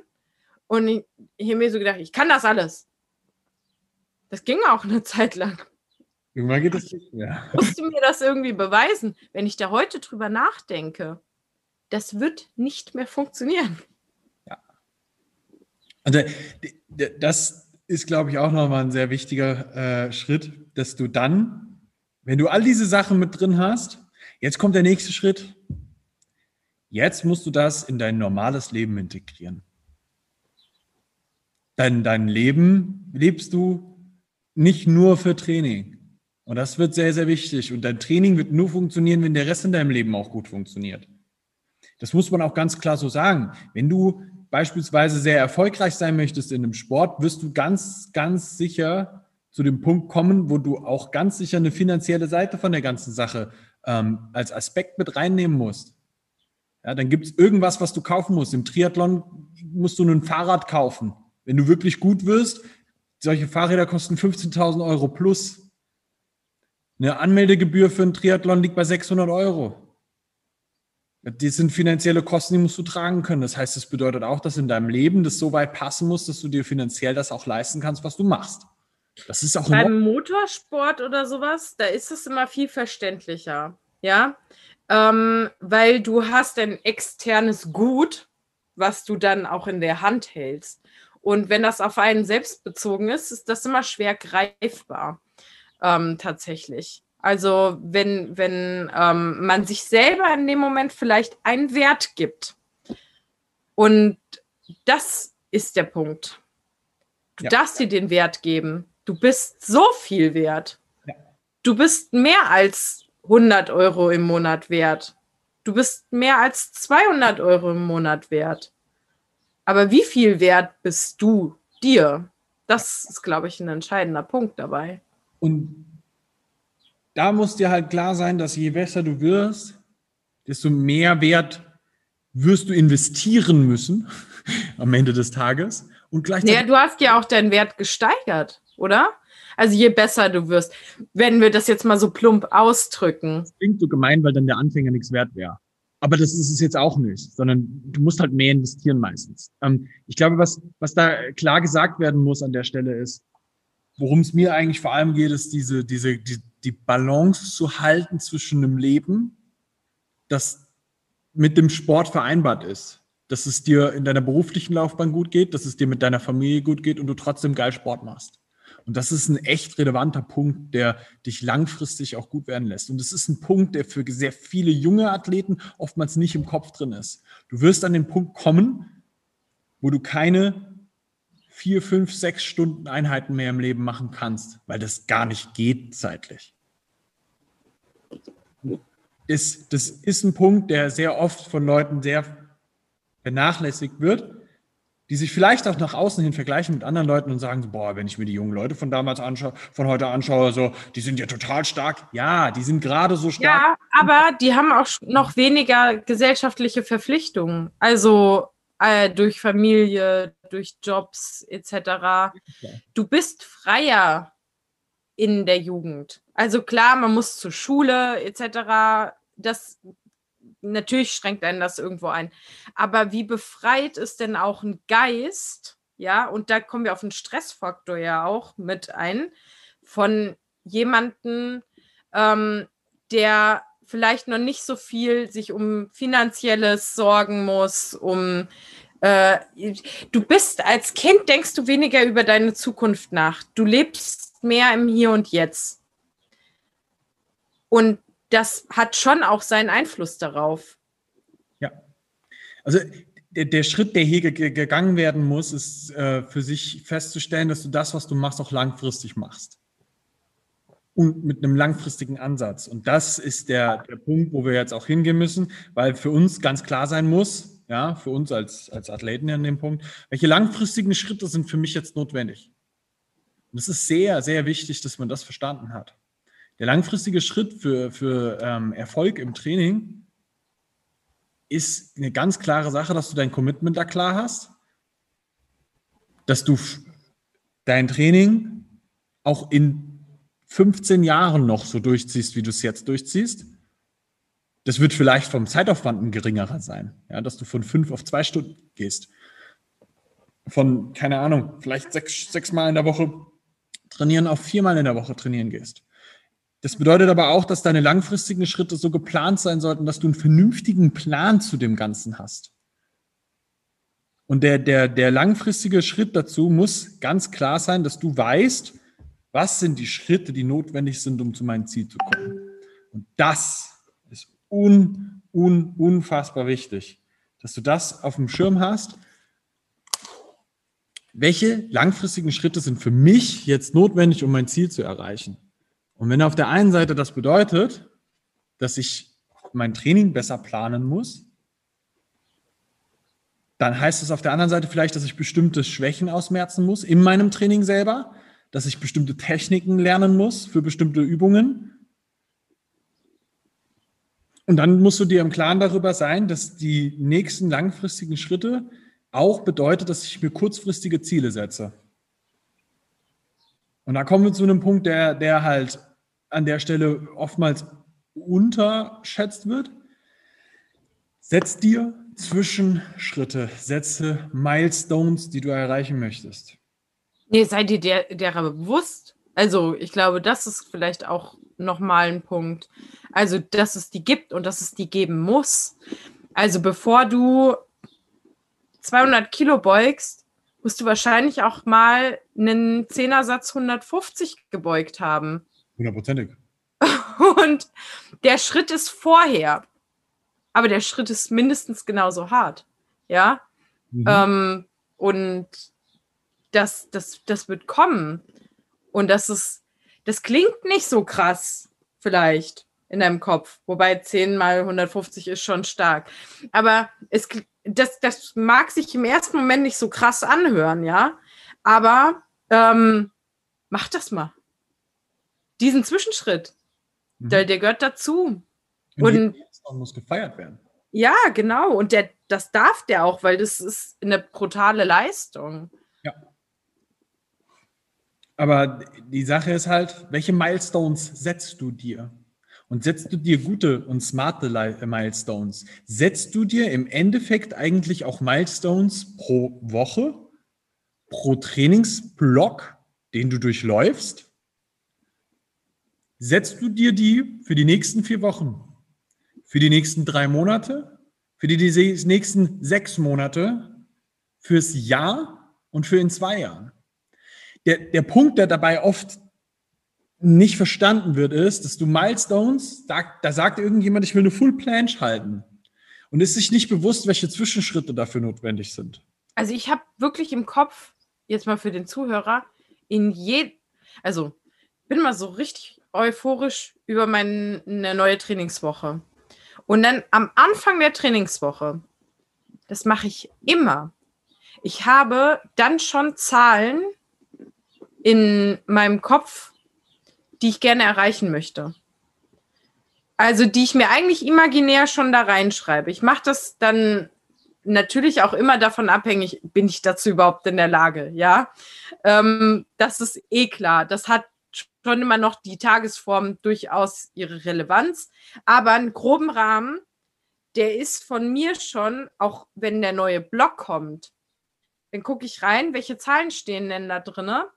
Und ich, ich habe mir so gedacht, ich kann das alles. Das ging auch eine Zeit lang. Irgendwann geht es nicht mehr. Ich musste mir das irgendwie beweisen. Wenn ich da heute drüber nachdenke, das wird nicht mehr funktionieren. Ja. Also das ist, glaube ich, auch nochmal ein sehr wichtiger äh, Schritt, dass du dann, wenn du all diese Sachen mit drin hast, Jetzt kommt der nächste Schritt. Jetzt musst du das in dein normales Leben integrieren. Dein, dein Leben lebst du nicht nur für Training. Und das wird sehr, sehr wichtig. Und dein Training wird nur funktionieren, wenn der Rest in deinem Leben auch gut funktioniert. Das muss man auch ganz klar so sagen. Wenn du beispielsweise sehr erfolgreich sein möchtest in einem Sport, wirst du ganz, ganz sicher zu dem Punkt kommen, wo du auch ganz sicher eine finanzielle Seite von der ganzen Sache ähm, als Aspekt mit reinnehmen musst, ja, dann gibt es irgendwas, was du kaufen musst. Im Triathlon musst du ein Fahrrad kaufen. Wenn du wirklich gut wirst, solche Fahrräder kosten 15.000 Euro plus. Eine Anmeldegebühr für einen Triathlon liegt bei 600 Euro. Das sind finanzielle Kosten, die musst du tragen können. Das heißt, es bedeutet auch, dass in deinem Leben das so weit passen muss, dass du dir finanziell das auch leisten kannst, was du machst. Das ist auch beim Motorsport oder sowas, da ist es immer viel verständlicher, ja, ähm, weil du hast ein externes Gut, was du dann auch in der Hand hältst. Und wenn das auf einen selbst bezogen ist, ist das immer schwer greifbar, ähm, tatsächlich. Also wenn, wenn ähm, man sich selber in dem Moment vielleicht einen Wert gibt. Und das ist der Punkt. Du ja. darfst dir den Wert geben. Du bist so viel wert. Ja. Du bist mehr als 100 Euro im Monat wert. Du bist mehr als 200 Euro im Monat wert. Aber wie viel wert bist du dir? Das ist, glaube ich, ein entscheidender Punkt dabei. Und da muss dir halt klar sein, dass je besser du wirst, desto mehr Wert wirst du investieren müssen am Ende des Tages. Und gleichzeitig. Ja, du hast ja auch deinen Wert gesteigert, oder? Also je besser du wirst, wenn wir das jetzt mal so plump ausdrücken. Das klingt so gemein, weil dann der Anfänger nichts wert wäre. Aber das ist es jetzt auch nicht, sondern du musst halt mehr investieren meistens. Ähm, ich glaube, was, was da klar gesagt werden muss an der Stelle ist, worum es mir eigentlich vor allem geht, ist diese, diese, die, die Balance zu halten zwischen einem Leben, das mit dem Sport vereinbart ist. Dass es dir in deiner beruflichen Laufbahn gut geht, dass es dir mit deiner Familie gut geht und du trotzdem geil Sport machst. Und das ist ein echt relevanter Punkt, der dich langfristig auch gut werden lässt. Und es ist ein Punkt, der für sehr viele junge Athleten oftmals nicht im Kopf drin ist. Du wirst an den Punkt kommen, wo du keine vier, fünf, sechs Stunden Einheiten mehr im Leben machen kannst, weil das gar nicht geht zeitlich. Das, das ist ein Punkt, der sehr oft von Leuten sehr vernachlässigt wird, die sich vielleicht auch nach außen hin vergleichen mit anderen Leuten und sagen, boah, wenn ich mir die jungen Leute von damals anschaue, von heute anschaue, so, die sind ja total stark. Ja, die sind gerade so stark. Ja, aber die haben auch noch weniger gesellschaftliche Verpflichtungen. Also äh, durch Familie, durch Jobs etc. Du bist freier in der Jugend. Also klar, man muss zur Schule etc. Das natürlich schränkt einen das irgendwo ein. Aber wie befreit ist denn auch ein Geist? Ja, und da kommen wir auf den Stressfaktor ja auch mit ein von jemanden, ähm, der vielleicht noch nicht so viel sich um finanzielles sorgen muss, um äh, du bist als Kind, denkst du weniger über deine Zukunft nach. Du lebst mehr im Hier und Jetzt. Und das hat schon auch seinen Einfluss darauf. Ja. Also der, der Schritt, der hier gegangen werden muss, ist äh, für sich festzustellen, dass du das, was du machst, auch langfristig machst. Und mit einem langfristigen Ansatz. Und das ist der, der Punkt, wo wir jetzt auch hingehen müssen, weil für uns ganz klar sein muss, ja, für uns als, als Athleten an dem Punkt. Welche langfristigen Schritte sind für mich jetzt notwendig? Und es ist sehr, sehr wichtig, dass man das verstanden hat. Der langfristige Schritt für, für ähm, Erfolg im Training ist eine ganz klare Sache, dass du dein Commitment da klar hast, dass du dein Training auch in 15 Jahren noch so durchziehst, wie du es jetzt durchziehst das wird vielleicht vom Zeitaufwand ein geringerer sein, ja, dass du von fünf auf zwei Stunden gehst. Von, keine Ahnung, vielleicht sechs, sechs Mal in der Woche trainieren auf viermal in der Woche trainieren gehst. Das bedeutet aber auch, dass deine langfristigen Schritte so geplant sein sollten, dass du einen vernünftigen Plan zu dem Ganzen hast. Und der, der, der langfristige Schritt dazu muss ganz klar sein, dass du weißt, was sind die Schritte, die notwendig sind, um zu meinem Ziel zu kommen. Und das un, un, unfassbar wichtig, dass du das auf dem Schirm hast. Welche langfristigen Schritte sind für mich jetzt notwendig, um mein Ziel zu erreichen? Und wenn auf der einen Seite das bedeutet, dass ich mein Training besser planen muss, dann heißt es auf der anderen Seite vielleicht, dass ich bestimmte Schwächen ausmerzen muss in meinem Training selber, dass ich bestimmte Techniken lernen muss für bestimmte Übungen, und dann musst du dir im Klaren darüber sein, dass die nächsten langfristigen Schritte auch bedeutet, dass ich mir kurzfristige Ziele setze. Und da kommen wir zu einem Punkt, der, der halt an der Stelle oftmals unterschätzt wird. Setz dir Zwischenschritte, setze Milestones, die du erreichen möchtest. Nee, seid ihr der, derer bewusst? Also, ich glaube, das ist vielleicht auch nochmal ein Punkt. Also, dass es die gibt und dass es die geben muss. Also, bevor du 200 Kilo beugst, musst du wahrscheinlich auch mal einen Zehnersatz 150 gebeugt haben. Hundertprozentig. Und der Schritt ist vorher. Aber der Schritt ist mindestens genauso hart. Ja. Mhm. Ähm, und das, das, das wird kommen. Und das ist, das klingt nicht so krass, vielleicht in deinem Kopf. Wobei 10 mal 150 ist schon stark. Aber es, das, das mag sich im ersten Moment nicht so krass anhören, ja. Aber ähm, mach das mal. Diesen Zwischenschritt. Mhm. Der, der gehört dazu. Und, und muss gefeiert werden. Ja, genau. Und der, das darf der auch, weil das ist eine brutale Leistung. Ja. Aber die Sache ist halt, welche Milestones setzt du dir? Und setzt du dir gute und smarte äh, Milestones? Setzt du dir im Endeffekt eigentlich auch Milestones pro Woche, pro Trainingsblock, den du durchläufst? Setzt du dir die für die nächsten vier Wochen, für die nächsten drei Monate, für die, nächsten sechs Monate, fürs Jahr und für in zwei Jahren? Der, der Punkt, der dabei oft nicht verstanden wird, ist, dass du Milestones, da, da sagt irgendjemand, ich will eine Full Planche halten und ist sich nicht bewusst, welche Zwischenschritte dafür notwendig sind. Also ich habe wirklich im Kopf, jetzt mal für den Zuhörer, in je, also bin mal so richtig euphorisch über meine neue Trainingswoche. Und dann am Anfang der Trainingswoche, das mache ich immer. Ich habe dann schon Zahlen in meinem Kopf, die ich gerne erreichen möchte. Also die ich mir eigentlich imaginär schon da reinschreibe. Ich mache das dann natürlich auch immer davon abhängig, bin ich dazu überhaupt in der Lage, ja. Ähm, das ist eh klar. Das hat schon immer noch die Tagesform durchaus ihre Relevanz. Aber einen groben Rahmen, der ist von mir schon, auch wenn der neue Blog kommt, dann gucke ich rein, welche Zahlen stehen denn da drinne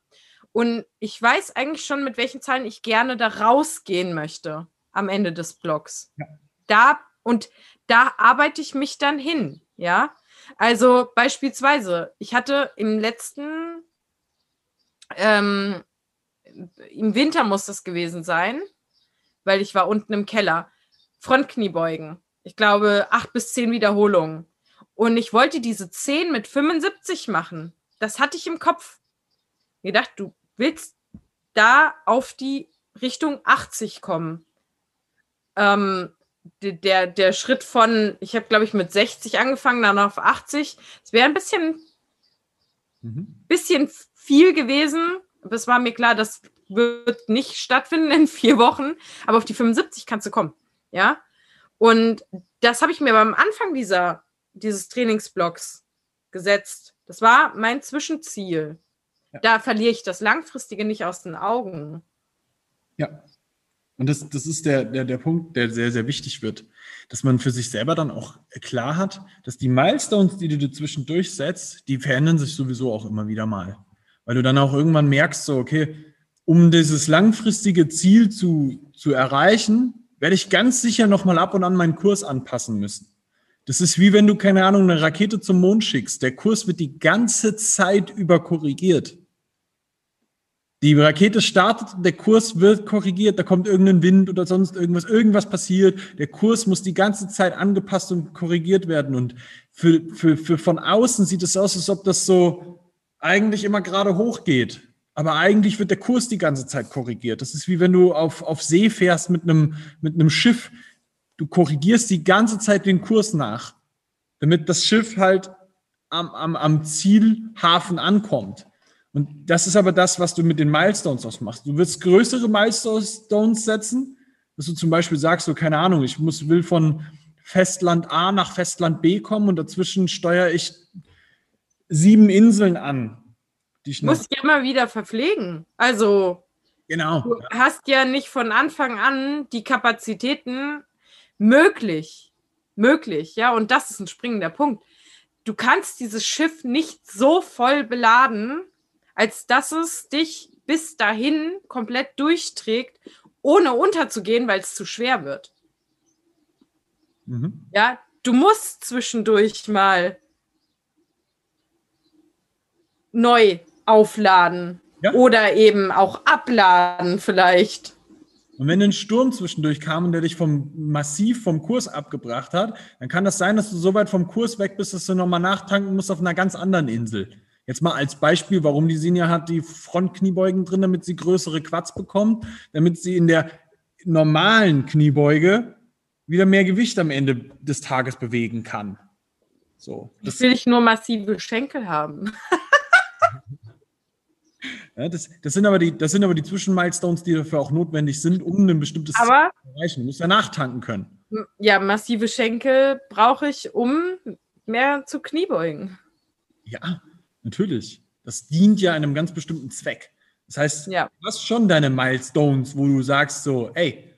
und ich weiß eigentlich schon, mit welchen Zahlen ich gerne da rausgehen möchte am Ende des Blogs. Ja. Da und da arbeite ich mich dann hin, ja. Also beispielsweise, ich hatte im letzten, ähm, im Winter muss das gewesen sein, weil ich war unten im Keller. Frontkniebeugen. Ich glaube, acht bis zehn Wiederholungen. Und ich wollte diese zehn mit 75 machen. Das hatte ich im Kopf. Ich dachte, du willst da auf die Richtung 80 kommen. Ähm, der, der Schritt von, ich habe, glaube ich, mit 60 angefangen, dann auf 80. Es wäre ein bisschen, mhm. bisschen viel gewesen. Es war mir klar, das wird nicht stattfinden in vier Wochen. Aber auf die 75 kannst du kommen. Ja. Und das habe ich mir beim Anfang dieser, dieses Trainingsblocks gesetzt. Das war mein Zwischenziel. Da verliere ich das Langfristige nicht aus den Augen. Ja. Und das, das ist der, der, der Punkt, der sehr, sehr wichtig wird, dass man für sich selber dann auch klar hat, dass die Milestones, die du zwischendurch setzt, die verändern sich sowieso auch immer wieder mal. Weil du dann auch irgendwann merkst, so, okay, um dieses langfristige Ziel zu, zu erreichen, werde ich ganz sicher nochmal ab und an meinen Kurs anpassen müssen. Das ist wie wenn du, keine Ahnung, eine Rakete zum Mond schickst. Der Kurs wird die ganze Zeit über korrigiert. Die Rakete startet, der Kurs wird korrigiert, da kommt irgendein Wind oder sonst irgendwas, irgendwas passiert. Der Kurs muss die ganze Zeit angepasst und korrigiert werden. Und für, für, für von außen sieht es aus, als ob das so eigentlich immer gerade hochgeht. Aber eigentlich wird der Kurs die ganze Zeit korrigiert. Das ist wie wenn du auf, auf See fährst mit einem, mit einem Schiff. Du korrigierst die ganze Zeit den Kurs nach, damit das Schiff halt am, am, am Zielhafen ankommt. Und das ist aber das, was du mit den Milestones ausmachst. Du wirst größere Milestones setzen, dass du zum Beispiel sagst, so keine Ahnung, ich muss, will von Festland A nach Festland B kommen und dazwischen steuere ich sieben Inseln an. Die ich muss ja immer wieder verpflegen. Also genau. du hast ja nicht von Anfang an die Kapazitäten möglich. möglich, ja, und das ist ein springender Punkt. Du kannst dieses Schiff nicht so voll beladen, als dass es dich bis dahin komplett durchträgt, ohne unterzugehen, weil es zu schwer wird. Mhm. Ja, du musst zwischendurch mal neu aufladen ja. oder eben auch abladen vielleicht. Und wenn ein Sturm zwischendurch kam und der dich vom massiv vom Kurs abgebracht hat, dann kann das sein, dass du so weit vom Kurs weg bist, dass du nochmal nachtanken musst auf einer ganz anderen Insel. Jetzt mal als Beispiel, warum die Sinja hat die Frontkniebeugen drin, damit sie größere Quads bekommt, damit sie in der normalen Kniebeuge wieder mehr Gewicht am Ende des Tages bewegen kann. So. Das will ich nur massive Schenkel haben. Ja, das, das, sind aber die, das sind aber die Zwischenmilestones, die dafür auch notwendig sind, um ein bestimmtes aber, Ziel zu erreichen. Du musst ja nachtanken können. Ja, massive Schenkel brauche ich, um mehr zu Kniebeugen. Ja, natürlich. Das dient ja einem ganz bestimmten Zweck. Das heißt, ja. du hast schon deine Milestones, wo du sagst so, ey,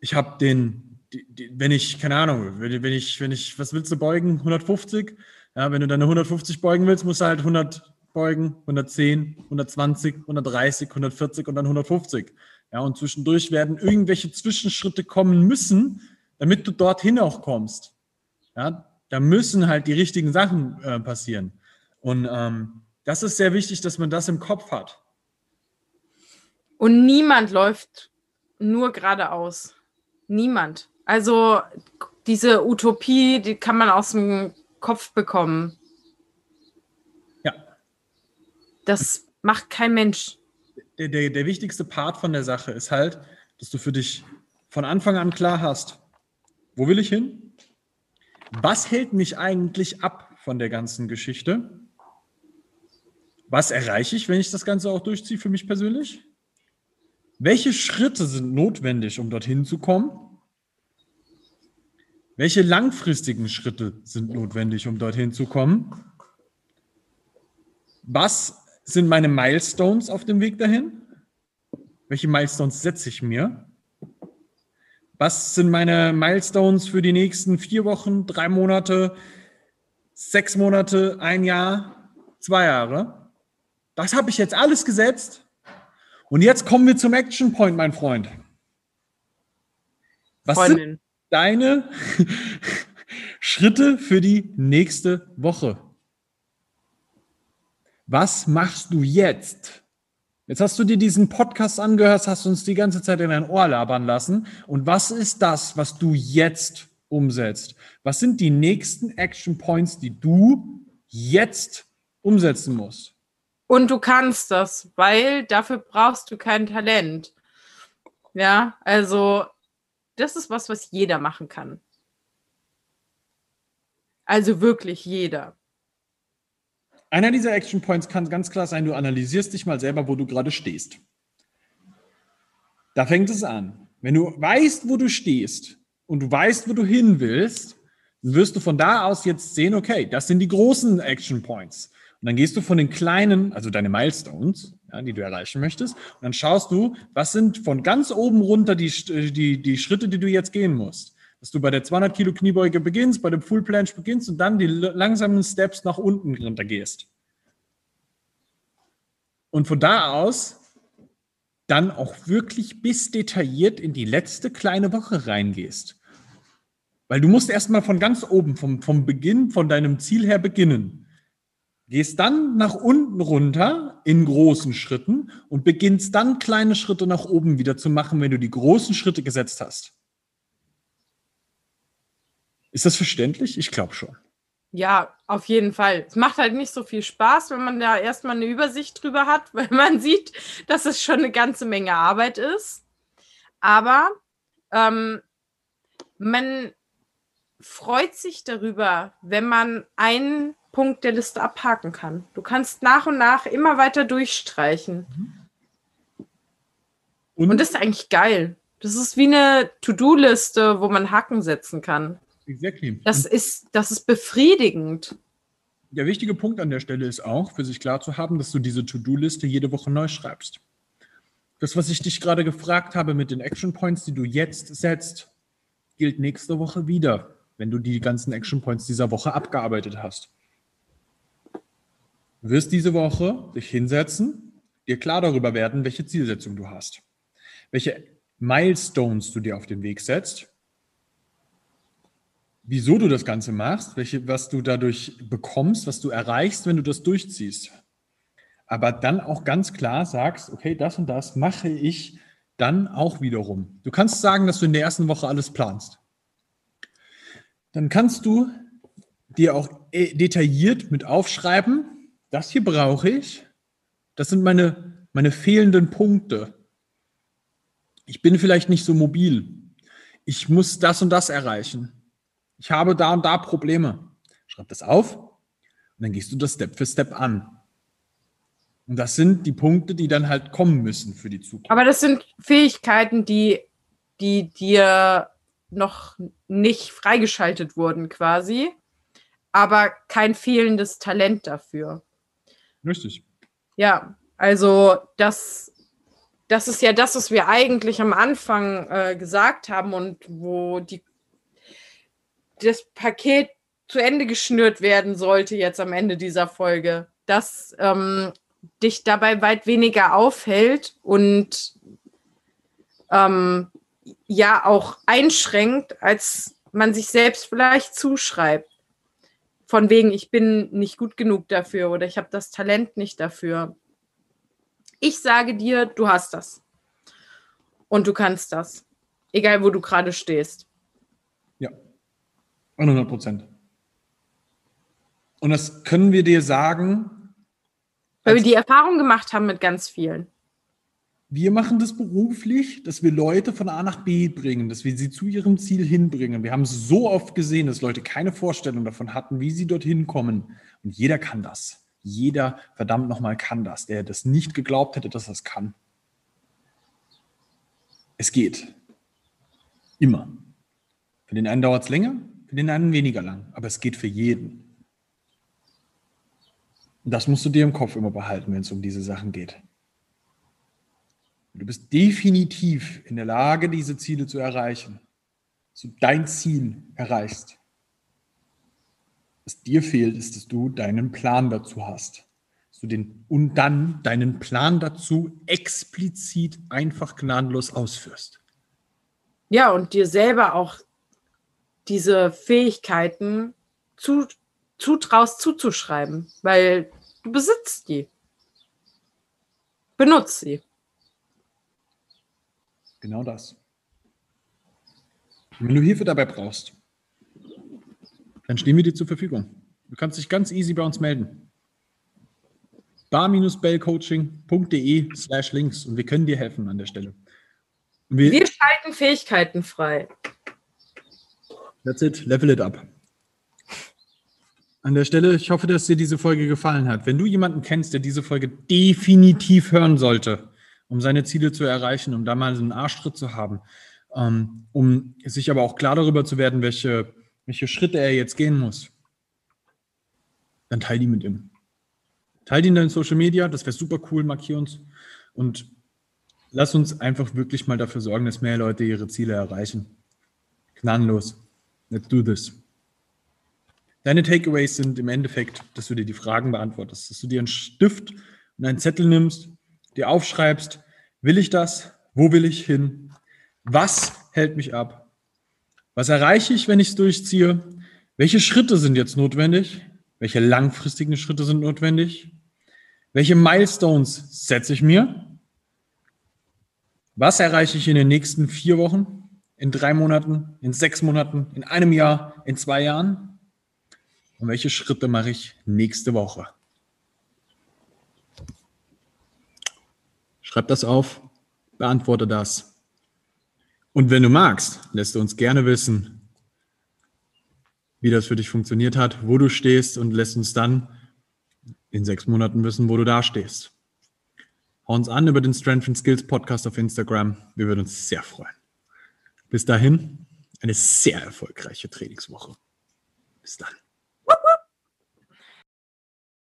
ich habe den, die, die, wenn ich, keine Ahnung, wenn, wenn, ich, wenn ich, was willst du beugen? 150? Ja, wenn du deine 150 beugen willst, musst du halt 100 beugen, 110, 120, 130, 140 und dann 150. Ja, und zwischendurch werden irgendwelche Zwischenschritte kommen müssen, damit du dorthin auch kommst. Ja, da müssen halt die richtigen Sachen äh, passieren. Und ähm, das ist sehr wichtig, dass man das im Kopf hat. Und niemand läuft nur geradeaus. Niemand. Also diese Utopie, die kann man aus dem Kopf bekommen. Das macht kein Mensch. Der, der, der wichtigste Part von der Sache ist halt, dass du für dich von Anfang an klar hast, wo will ich hin? Was hält mich eigentlich ab von der ganzen Geschichte? Was erreiche ich, wenn ich das Ganze auch durchziehe für mich persönlich? Welche Schritte sind notwendig, um dorthin zu kommen? Welche langfristigen Schritte sind notwendig, um dorthin zu kommen? Was sind meine Milestones auf dem Weg dahin? Welche Milestones setze ich mir? Was sind meine Milestones für die nächsten vier Wochen, drei Monate, sechs Monate, ein Jahr, zwei Jahre? Das habe ich jetzt alles gesetzt. Und jetzt kommen wir zum Action Point, mein Freund. Was Freundin. sind deine Schritte für die nächste Woche? Was machst du jetzt? Jetzt hast du dir diesen Podcast angehört, hast uns die ganze Zeit in dein Ohr labern lassen. Und was ist das, was du jetzt umsetzt? Was sind die nächsten Action Points, die du jetzt umsetzen musst? Und du kannst das, weil dafür brauchst du kein Talent. Ja, also das ist was, was jeder machen kann. Also wirklich jeder. Einer dieser Action Points kann ganz klar sein, du analysierst dich mal selber, wo du gerade stehst. Da fängt es an. Wenn du weißt, wo du stehst und du weißt, wo du hin willst, wirst du von da aus jetzt sehen, okay, das sind die großen Action Points. Und dann gehst du von den kleinen, also deine Milestones, ja, die du erreichen möchtest, und dann schaust du, was sind von ganz oben runter die, die, die Schritte, die du jetzt gehen musst dass du bei der 200 Kilo Kniebeuge beginnst, bei dem Full Planche beginnst und dann die langsamen Steps nach unten runter gehst. Und von da aus dann auch wirklich bis detailliert in die letzte kleine Woche reingehst. Weil du musst erstmal von ganz oben, vom, vom Beginn, von deinem Ziel her beginnen. Gehst dann nach unten runter in großen Schritten und beginnst dann kleine Schritte nach oben wieder zu machen, wenn du die großen Schritte gesetzt hast. Ist das verständlich? Ich glaube schon. Ja, auf jeden Fall. Es macht halt nicht so viel Spaß, wenn man da erstmal eine Übersicht drüber hat, weil man sieht, dass es schon eine ganze Menge Arbeit ist. Aber ähm, man freut sich darüber, wenn man einen Punkt der Liste abhaken kann. Du kannst nach und nach immer weiter durchstreichen. Und, und das ist eigentlich geil. Das ist wie eine To-Do-Liste, wo man Haken setzen kann. Exactly. Das ist, das ist befriedigend. Der wichtige Punkt an der Stelle ist auch, für sich klar zu haben, dass du diese To-Do-Liste jede Woche neu schreibst. Das, was ich dich gerade gefragt habe mit den Action Points, die du jetzt setzt, gilt nächste Woche wieder. wenn du die ganzen Action Points dieser Woche abgearbeitet hast. Du wirst diese Woche dich hinsetzen, dir klar darüber werden, welche Zielsetzung du hast, welche Milestones du dir auf den Weg setzt, wieso du das Ganze machst, welche, was du dadurch bekommst, was du erreichst, wenn du das durchziehst. Aber dann auch ganz klar sagst, okay, das und das mache ich dann auch wiederum. Du kannst sagen, dass du in der ersten Woche alles planst. Dann kannst du dir auch äh, detailliert mit aufschreiben, das hier brauche ich, das sind meine, meine fehlenden Punkte. Ich bin vielleicht nicht so mobil. Ich muss das und das erreichen. Ich habe da und da Probleme. Schreib das auf und dann gehst du das Step für Step an. Und das sind die Punkte, die dann halt kommen müssen für die Zukunft. Aber das sind Fähigkeiten, die, die dir noch nicht freigeschaltet wurden, quasi, aber kein fehlendes Talent dafür. Richtig. Ja, also das, das ist ja das, was wir eigentlich am Anfang äh, gesagt haben und wo die, das Paket zu Ende geschnürt werden sollte jetzt am Ende dieser Folge. Dass ähm, dich dabei weit weniger aufhält und ähm, ja auch einschränkt, als man sich selbst vielleicht zuschreibt. Von wegen, ich bin nicht gut genug dafür oder ich habe das Talent nicht dafür. Ich sage dir, du hast das. Und du kannst das. Egal, wo du gerade stehst. Ja, 100 Prozent. Und das können wir dir sagen, weil wir die Erfahrung gemacht haben mit ganz vielen. Wir machen das beruflich, dass wir Leute von A nach B bringen, dass wir sie zu ihrem Ziel hinbringen. Wir haben es so oft gesehen, dass Leute keine Vorstellung davon hatten, wie sie dorthin kommen. Und jeder kann das. Jeder verdammt nochmal kann das, der das nicht geglaubt hätte, dass er es kann. Es geht. Immer. Für den einen dauert es länger, für den einen weniger lang, aber es geht für jeden. Das musst du dir im Kopf immer behalten, wenn es um diese Sachen geht. Du bist definitiv in der Lage, diese Ziele zu erreichen. Dass du dein Ziel erreichst. Was dir fehlt, ist, dass du deinen Plan dazu hast. Dass du den, und dann deinen Plan dazu explizit einfach gnadenlos ausführst. Ja, und dir selber auch diese Fähigkeiten zu, zutraust zuzuschreiben, weil du besitzt die. Benutzt sie. Genau das. wenn du Hilfe dabei brauchst, dann stehen wir dir zur Verfügung. Du kannst dich ganz easy bei uns melden. bar-bellcoaching.de slash links und wir können dir helfen an der Stelle. Wir, wir schalten Fähigkeiten frei. That's it. Level it up an der Stelle, ich hoffe, dass dir diese Folge gefallen hat. Wenn du jemanden kennst, der diese Folge definitiv hören sollte, um seine Ziele zu erreichen, um da mal einen Arschtritt zu haben, ähm, um sich aber auch klar darüber zu werden, welche, welche Schritte er jetzt gehen muss, dann teil die mit ihm. Teil die in deinen Social Media, das wäre super cool, markier uns und lass uns einfach wirklich mal dafür sorgen, dass mehr Leute ihre Ziele erreichen. Gnadenlos. Let's do this. Deine Takeaways sind im Endeffekt, dass du dir die Fragen beantwortest, dass du dir einen Stift und einen Zettel nimmst, dir aufschreibst, will ich das? Wo will ich hin? Was hält mich ab? Was erreiche ich, wenn ich es durchziehe? Welche Schritte sind jetzt notwendig? Welche langfristigen Schritte sind notwendig? Welche Milestones setze ich mir? Was erreiche ich in den nächsten vier Wochen, in drei Monaten, in sechs Monaten, in einem Jahr, in zwei Jahren? Und welche Schritte mache ich nächste Woche? Schreib das auf, beantworte das. Und wenn du magst, lässt du uns gerne wissen, wie das für dich funktioniert hat, wo du stehst und lässt uns dann in sechs Monaten wissen, wo du da stehst. Hau uns an über den Strength and Skills Podcast auf Instagram. Wir würden uns sehr freuen. Bis dahin, eine sehr erfolgreiche Trainingswoche. Bis dann.